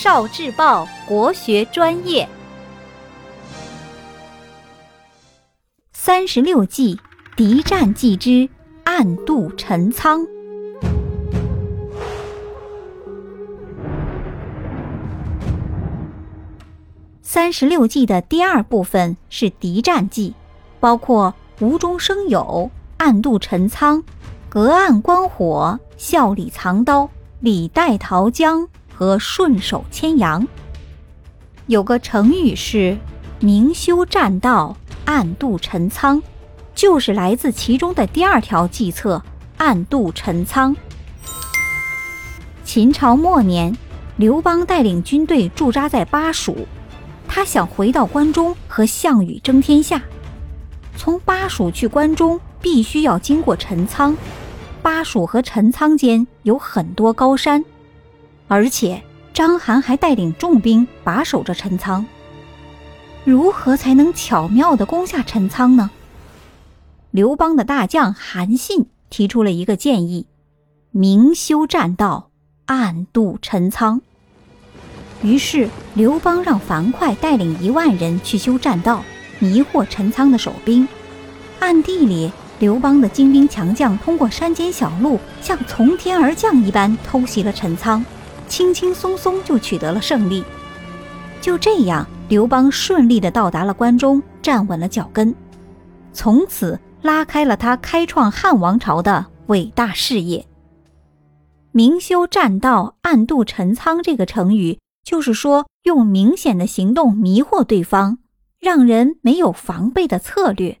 少智报国学专业，三十六计，敌战计之暗度陈仓。三十六计的第二部分是敌战计，包括无中生有、暗度陈仓、隔岸观火、笑里藏刀、李代桃僵。和顺手牵羊，有个成语是“明修栈道，暗度陈仓”，就是来自其中的第二条计策“暗度陈仓”。秦朝末年，刘邦带领军队驻扎在巴蜀，他想回到关中和项羽争天下。从巴蜀去关中，必须要经过陈仓，巴蜀和陈仓间有很多高山。而且章邯还带领重兵把守着陈仓，如何才能巧妙地攻下陈仓呢？刘邦的大将韩信提出了一个建议：明修栈道，暗度陈仓。于是刘邦让樊哙带领一万人去修栈道，迷惑陈仓的守兵。暗地里，刘邦的精兵强将通过山间小路，像从天而降一般偷袭了陈仓。轻轻松松就取得了胜利，就这样，刘邦顺利的到达了关中，站稳了脚跟，从此拉开了他开创汉王朝的伟大事业。明修栈道，暗度陈仓这个成语，就是说用明显的行动迷惑对方，让人没有防备的策略。